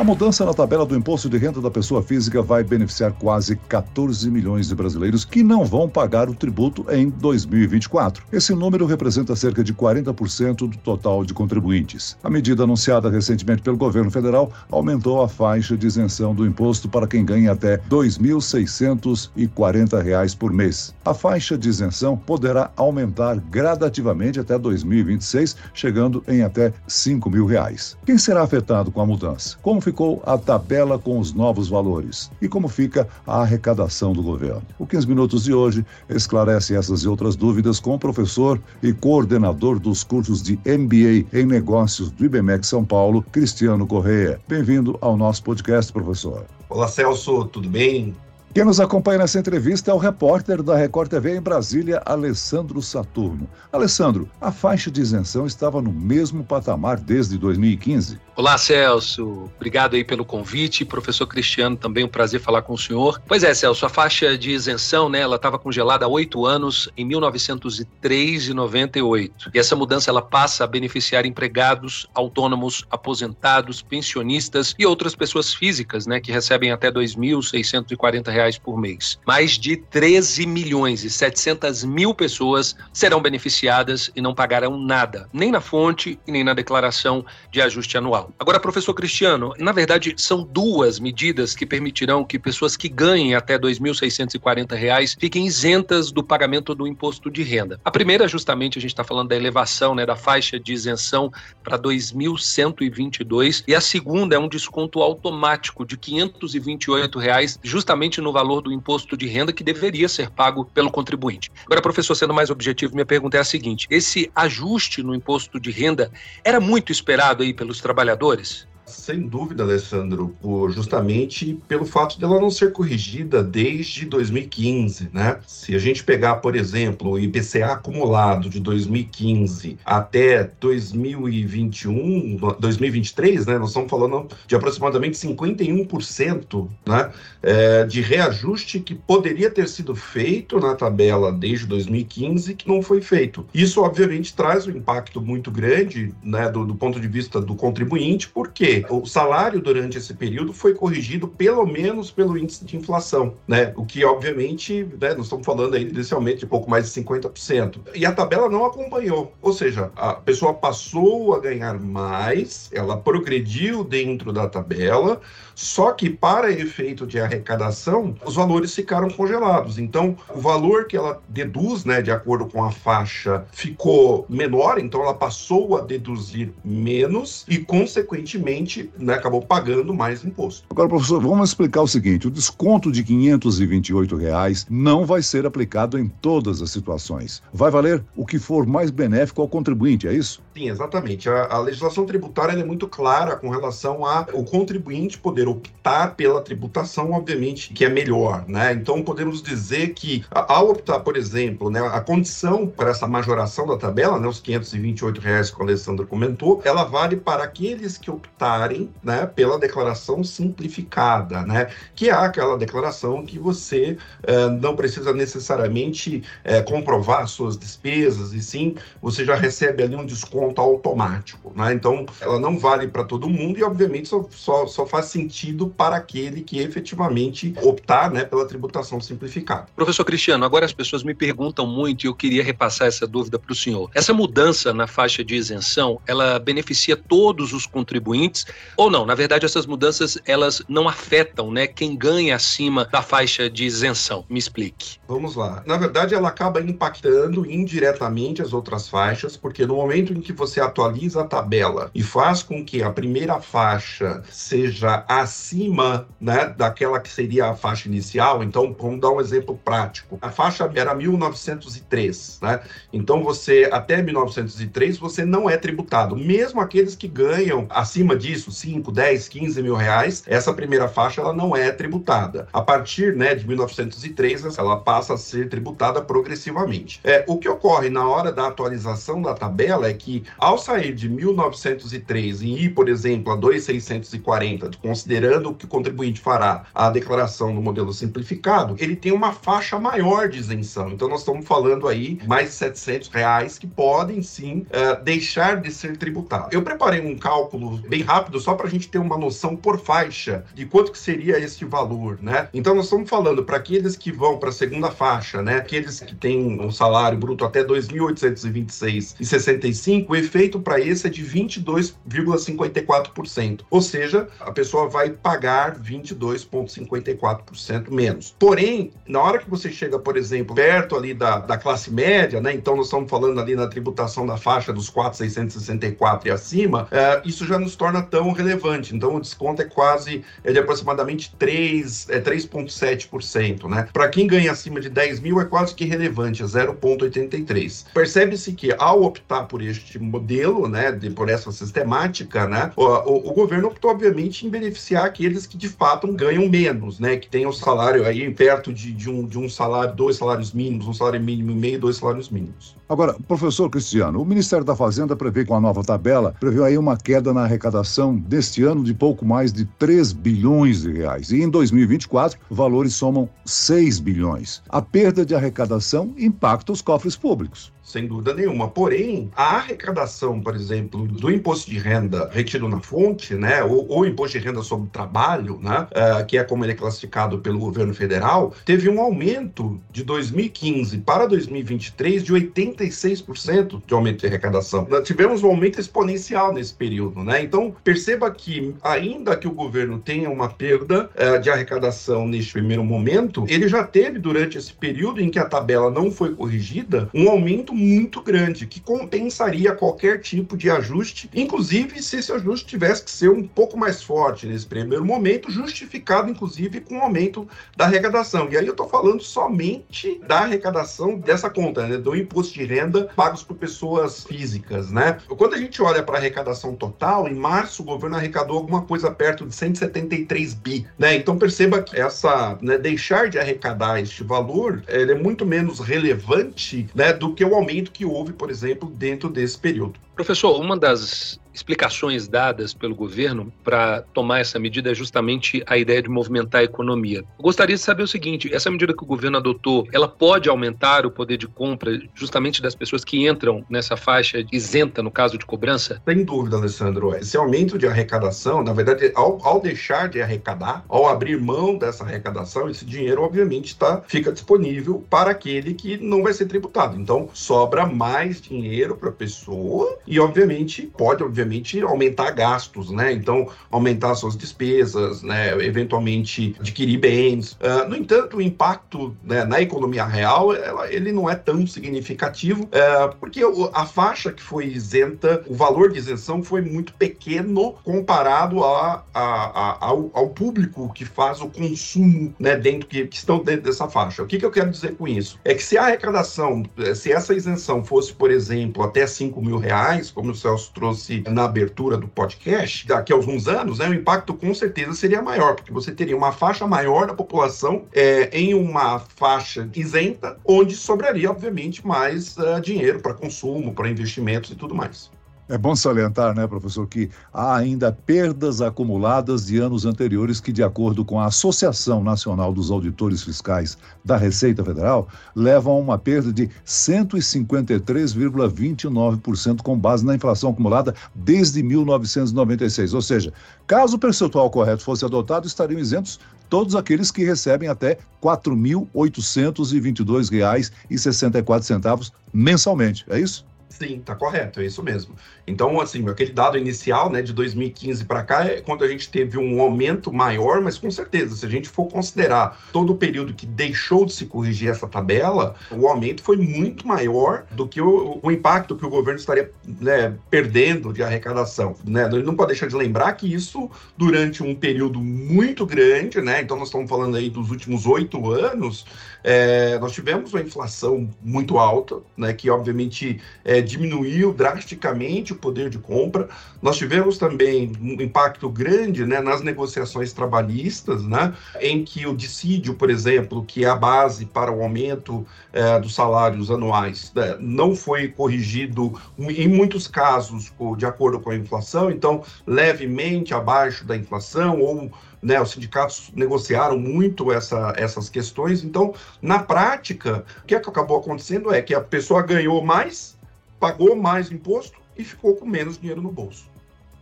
A mudança na tabela do imposto de renda da pessoa física vai beneficiar quase 14 milhões de brasileiros que não vão pagar o tributo em 2024. Esse número representa cerca de 40% do total de contribuintes. A medida anunciada recentemente pelo governo federal aumentou a faixa de isenção do imposto para quem ganha até R$ 2.640 por mês. A faixa de isenção poderá aumentar gradativamente até 2026, chegando em até 5 mil reais. Quem será afetado com a mudança? Como ficou a tabela com os novos valores e como fica a arrecadação do governo. O 15 Minutos de hoje esclarece essas e outras dúvidas com o professor e coordenador dos cursos de MBA em Negócios do IBMEC São Paulo, Cristiano Correia. Bem-vindo ao nosso podcast, professor. Olá, Celso, tudo bem? Quem nos acompanha nessa entrevista é o repórter da Record TV em Brasília, Alessandro Saturno. Alessandro, a faixa de isenção estava no mesmo patamar desde 2015. Olá, Celso. Obrigado aí pelo convite. Professor Cristiano, também um prazer falar com o senhor. Pois é, Celso, a faixa de isenção, né, ela estava congelada há oito anos, em 1903 e 98. E essa mudança, ela passa a beneficiar empregados, autônomos, aposentados, pensionistas e outras pessoas físicas, né, que recebem até R$ 2.640 reais por mês. Mais de 13 milhões e 700 mil pessoas serão beneficiadas e não pagarão nada, nem na fonte e nem na declaração de ajuste anual. Agora, professor Cristiano, na verdade, são duas medidas que permitirão que pessoas que ganhem até 2.640 reais fiquem isentas do pagamento do imposto de renda. A primeira, justamente, a gente está falando da elevação né, da faixa de isenção para 2.122 e a segunda é um desconto automático de 528 reais, justamente no no valor do imposto de renda que deveria ser pago pelo contribuinte. Agora, professor, sendo mais objetivo, minha pergunta é a seguinte: esse ajuste no imposto de renda era muito esperado aí pelos trabalhadores? Sem dúvida, Alessandro, por, justamente pelo fato dela não ser corrigida desde 2015, né? Se a gente pegar, por exemplo, o IPCA acumulado de 2015 até 2021, 2023, né? Nós estamos falando de aproximadamente 51%, né? É, de reajuste que poderia ter sido feito na tabela desde 2015 que não foi feito. Isso, obviamente, traz um impacto muito grande, né? Do, do ponto de vista do contribuinte, porque o salário durante esse período foi corrigido pelo menos pelo índice de inflação, né? O que, obviamente, né, nós estamos falando aí aumento de pouco mais de 50%. E a tabela não acompanhou. Ou seja, a pessoa passou a ganhar mais, ela progrediu dentro da tabela, só que para efeito de arrecadação, os valores ficaram congelados. Então, o valor que ela deduz, né, de acordo com a faixa, ficou menor, então ela passou a deduzir menos e, consequentemente, né, acabou pagando mais imposto. Agora, professor, vamos explicar o seguinte: o desconto de 528 reais não vai ser aplicado em todas as situações. Vai valer o que for mais benéfico ao contribuinte, é isso? Sim, exatamente. A, a legislação tributária é muito clara com relação a o contribuinte poder optar pela tributação, obviamente, que é melhor, né? Então, podemos dizer que, ao optar, por exemplo, né, a condição para essa majoração da tabela, né, os 528 reais que o Alessandro comentou, ela vale para aqueles que optarem né, pela declaração simplificada, né, que é aquela declaração que você eh, não precisa necessariamente eh, comprovar suas despesas, e sim você já recebe ali um desconto automático. Né? Então, ela não vale para todo mundo e, obviamente, só, só, só, faz sentido para aquele que efetivamente optar né, pela tributação simplificada. Professor Cristiano, agora as pessoas me perguntam muito e eu queria repassar essa dúvida para o senhor. Essa mudança na faixa de isenção, ela beneficia todos os contribuintes ou não? Na verdade, essas mudanças elas não afetam, né, quem ganha acima da faixa de isenção. Me explique. Vamos lá. Na verdade, ela acaba impactando indiretamente as outras faixas, porque no momento em que você atualiza a tabela e faz com que a primeira faixa seja acima, né, daquela que seria a faixa inicial, então vamos dar um exemplo prático. A faixa era 1903, né? Então você até 1903 você não é tributado, mesmo aqueles que ganham acima disso disso, 5, 10, 15 mil reais, essa primeira faixa ela não é tributada. A partir né, de 1903, ela passa a ser tributada progressivamente. É, o que ocorre na hora da atualização da tabela é que ao sair de 1903 e ir, por exemplo, a 2,640, considerando que o contribuinte fará a declaração no modelo simplificado, ele tem uma faixa maior de isenção. Então, nós estamos falando aí mais de 700 reais que podem sim uh, deixar de ser tributados. Eu preparei um cálculo bem rápido só para a gente ter uma noção por faixa de quanto que seria esse valor, né? Então, nós estamos falando para aqueles que vão para a segunda faixa, né? Aqueles que têm um salário bruto até 2.826,65, o efeito para esse é de 22,54%. Ou seja, a pessoa vai pagar 22,54% menos. Porém, na hora que você chega, por exemplo, perto ali da, da classe média, né? Então nós estamos falando ali na tributação da faixa dos 4,664 e acima, é, isso já nos torna tão relevante. Então o desconto é quase é de aproximadamente 3, é 3,7%, né? Para quem ganha acima de 10 mil é quase que relevante, é 0,83. Percebe-se que ao optar por este modelo, né, de, por essa sistemática, né, o, o, o governo optou obviamente em beneficiar aqueles que de fato ganham menos, né, que tem o salário aí perto de, de, um, de um salário, dois salários mínimos, um salário mínimo e meio, dois salários mínimos. Agora, professor Cristiano, o Ministério da Fazenda prevê com a nova tabela, prevê aí uma queda na arrecadação deste ano de pouco mais de 3 bilhões de reais. E em 2024, valores somam 6 bilhões. A perda de arrecadação impacta os cofres públicos sem dúvida nenhuma. Porém, a arrecadação, por exemplo, do imposto de renda retido na fonte, né, ou, ou imposto de renda sobre trabalho, né, uh, que é como ele é classificado pelo governo federal, teve um aumento de 2015 para 2023 de 86% de aumento de arrecadação. Nós tivemos um aumento exponencial nesse período, né? Então, perceba que ainda que o governo tenha uma perda uh, de arrecadação neste primeiro momento, ele já teve durante esse período em que a tabela não foi corrigida, um aumento muito grande, que compensaria qualquer tipo de ajuste, inclusive se esse ajuste tivesse que ser um pouco mais forte nesse primeiro momento, justificado inclusive com o aumento da arrecadação. E aí eu estou falando somente da arrecadação dessa conta, né, do imposto de renda pagos por pessoas físicas, né? Quando a gente olha para a arrecadação total, em março o governo arrecadou alguma coisa perto de 173 bi, né? Então perceba que essa, né, deixar de arrecadar este valor, ele é muito menos relevante, né, do que o aumento que houve, por exemplo, dentro desse período. Professor, uma das explicações dadas pelo governo para tomar essa medida é justamente a ideia de movimentar a economia. Eu gostaria de saber o seguinte: essa medida que o governo adotou, ela pode aumentar o poder de compra justamente das pessoas que entram nessa faixa isenta no caso de cobrança? Sem dúvida, Alessandro. Esse aumento de arrecadação, na verdade, ao, ao deixar de arrecadar, ao abrir mão dessa arrecadação, esse dinheiro obviamente tá, fica disponível para aquele que não vai ser tributado. Então, sobra mais dinheiro para a pessoa e, obviamente, pode, obviamente, obviamente, aumentar gastos, né? Então, aumentar suas despesas, né? Eventualmente adquirir bens. Uh, no entanto, o impacto né, na economia real, ela, ele não é tão significativo, uh, porque a faixa que foi isenta, o valor de isenção foi muito pequeno comparado a, a, a, ao, ao, público que faz o consumo, né? Dentro que, que estão dentro dessa faixa. O que, que eu quero dizer com isso? É que se a arrecadação, se essa isenção fosse, por exemplo, até 5 mil reais, como o Celso trouxe na abertura do podcast, daqui a alguns anos, né, o impacto com certeza seria maior, porque você teria uma faixa maior da população é, em uma faixa isenta, onde sobraria, obviamente, mais uh, dinheiro para consumo, para investimentos e tudo mais. É bom salientar, né, professor, que há ainda perdas acumuladas de anos anteriores que, de acordo com a Associação Nacional dos Auditores Fiscais da Receita Federal, levam a uma perda de 153,29% com base na inflação acumulada desde 1996. Ou seja, caso o percentual correto fosse adotado, estariam isentos todos aqueles que recebem até R$ 4.822,64 mensalmente. É isso? Sim, tá correto, é isso mesmo. Então, assim, aquele dado inicial, né, de 2015 para cá é quando a gente teve um aumento maior, mas com certeza, se a gente for considerar todo o período que deixou de se corrigir essa tabela, o aumento foi muito maior do que o, o impacto que o governo estaria né, perdendo de arrecadação. Né? Ele não pode deixar de lembrar que isso, durante um período muito grande, né, então nós estamos falando aí dos últimos oito anos, é, nós tivemos uma inflação muito alta, né, que obviamente é, é, diminuiu drasticamente o poder de compra. Nós tivemos também um impacto grande né, nas negociações trabalhistas, né, em que o dissídio, por exemplo, que é a base para o aumento é, dos salários anuais, né, não foi corrigido em muitos casos de acordo com a inflação, então levemente abaixo da inflação ou né, os sindicatos negociaram muito essa, essas questões. Então, na prática, o que, é que acabou acontecendo é que a pessoa ganhou mais, pagou mais imposto e ficou com menos dinheiro no bolso.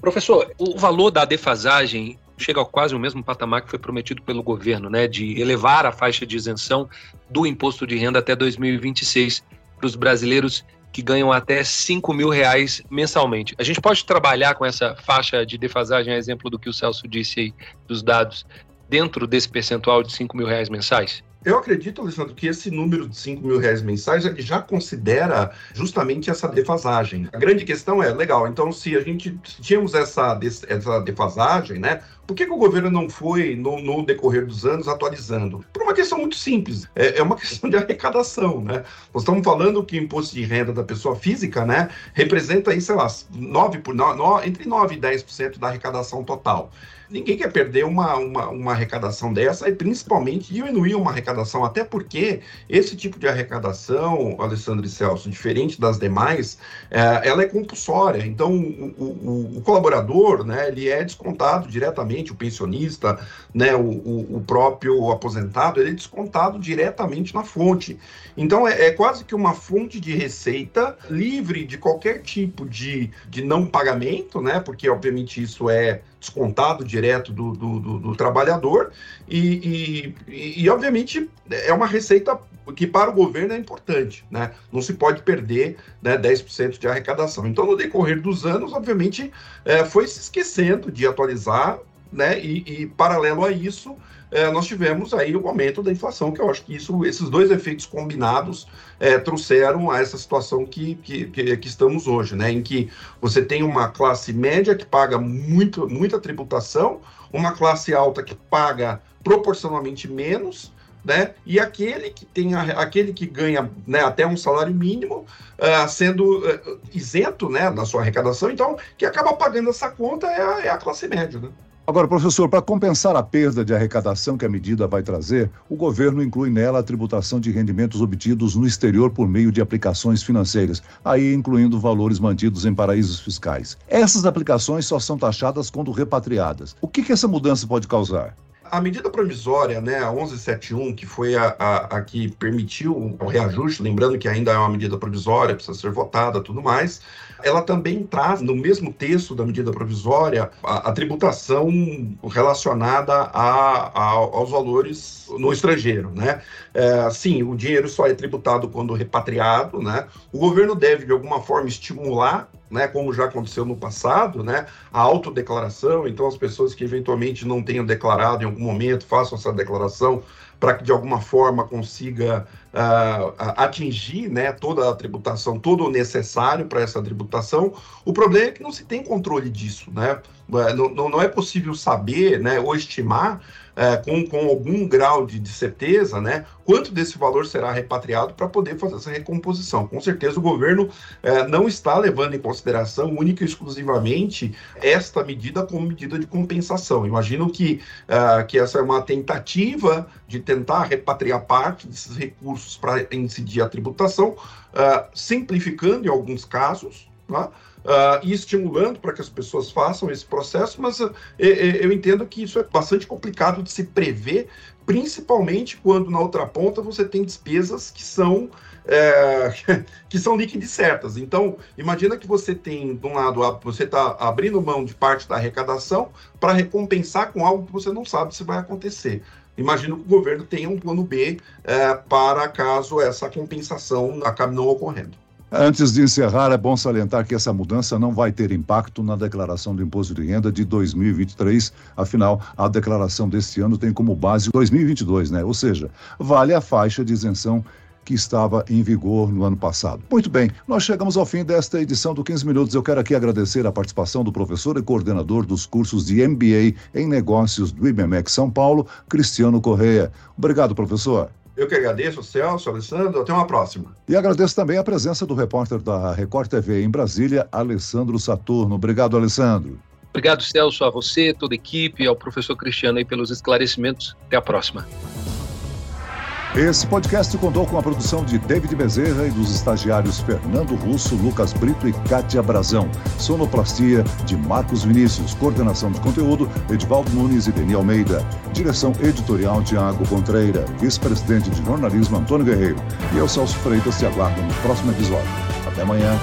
Professor, o valor da defasagem chega ao quase o mesmo patamar que foi prometido pelo governo, né, de elevar a faixa de isenção do imposto de renda até 2026 para os brasileiros que ganham até 5 mil reais mensalmente. A gente pode trabalhar com essa faixa de defasagem, a exemplo do que o Celso disse aí, dos dados, dentro desse percentual de 5 mil reais mensais? Eu acredito, Alessandro, que esse número de 5 mil reais mensais já considera justamente essa defasagem. A grande questão é, legal, então se a gente se tínhamos essa, essa defasagem, né? Por que, que o governo não foi, no, no, decorrer dos anos, atualizando? Por uma questão muito simples, é, é, uma questão de arrecadação, né? Nós estamos falando que o imposto de renda da pessoa física, né, representa aí, sei lá, 9 por, 9, entre 9 e 10% da arrecadação total. Ninguém quer perder uma, uma, uma, arrecadação dessa e principalmente diminuir uma arrecadação, até porque esse tipo de arrecadação, Alessandro e Celso, diferente das demais, é, ela é compulsória. Então, o, o, o, colaborador, né, ele é descontado diretamente, o pensionista, né, o, o, próprio aposentado, ele é descontado diretamente na fonte. Então, é, é quase que uma fonte de receita livre de qualquer tipo de, de não pagamento, né, porque, obviamente, isso é descontado direto do, do, do, do trabalhador e, e, e, obviamente, é uma receita que para o governo é importante, né? Não se pode perder né, 10% de arrecadação. Então, no decorrer dos anos, obviamente, é, foi se esquecendo de atualizar, né? E, e paralelo a isso, é, nós tivemos aí o aumento da inflação, que eu acho que isso, esses dois efeitos combinados é, trouxeram a essa situação que, que, que, estamos hoje, né? Em que você tem uma classe média que paga muito, muita tributação, uma classe alta que paga proporcionalmente menos, né? E aquele que tem a, aquele que ganha né, até um salário mínimo uh, sendo uh, isento né, na sua arrecadação, então que acaba pagando essa conta é a, é a classe média, né? Agora, professor, para compensar a perda de arrecadação que a medida vai trazer, o governo inclui nela a tributação de rendimentos obtidos no exterior por meio de aplicações financeiras, aí incluindo valores mantidos em paraísos fiscais. Essas aplicações só são taxadas quando repatriadas. O que, que essa mudança pode causar? A medida provisória, né, a 1171, que foi a, a, a, que permitiu o reajuste, lembrando que ainda é uma medida provisória, precisa ser votada tudo mais, ela também traz no mesmo texto da medida provisória a, a tributação relacionada a, aos valores no estrangeiro, né? É, sim, o dinheiro só é tributado quando repatriado, né? O governo deve, de alguma forma, estimular né, como já aconteceu no passado, né, a autodeclaração, então as pessoas que eventualmente não tenham declarado em algum momento, façam essa declaração para que de alguma forma consiga uh, atingir né, toda a tributação, todo o necessário para essa tributação. O problema é que não se tem controle disso, né? Não, não é possível saber né, ou estimar é, com, com algum grau de, de, certeza, né, quanto desse valor será repatriado para poder fazer essa recomposição. Com certeza o governo é, não está levando em consideração única e exclusivamente esta medida como medida de compensação. Imagino que, é, que essa é uma tentativa de tentar repatriar parte desses recursos para incidir a tributação, é, simplificando em alguns casos, tá? Uh, e estimulando para que as pessoas façam esse processo, mas uh, eu entendo que isso é bastante complicado de se prever, principalmente quando na outra ponta você tem despesas que são é, que são líquidas certas. Então, imagina que você tem, de um lado, você está abrindo mão de parte da arrecadação para recompensar com algo que você não sabe se vai acontecer. Imagino que o governo tenha um plano B é, para caso essa compensação acabe não ocorrendo. Antes de encerrar, é bom salientar que essa mudança não vai ter impacto na declaração do imposto de renda de 2023. Afinal, a declaração deste ano tem como base 2022, né? Ou seja, vale a faixa de isenção que estava em vigor no ano passado. Muito bem, nós chegamos ao fim desta edição do 15 Minutos. Eu quero aqui agradecer a participação do professor e coordenador dos cursos de MBA em Negócios do IBMEC São Paulo, Cristiano Correia. Obrigado, professor. Eu que agradeço, Celso, Alessandro. Até uma próxima. E agradeço também a presença do repórter da Record TV em Brasília, Alessandro Saturno. Obrigado, Alessandro. Obrigado, Celso, a você, toda a equipe, ao professor Cristiano aí pelos esclarecimentos. Até a próxima. Esse podcast contou com a produção de David Bezerra e dos estagiários Fernando Russo, Lucas Brito e Kátia Brazão. Sonoplastia de Marcos Vinícius. Coordenação de conteúdo, Edvaldo Nunes e Deni Almeida. Direção editorial, Tiago Contreira. Vice-presidente de jornalismo, Antônio Guerreiro. E eu, Celso Freitas, te aguardo no próximo episódio. Até amanhã.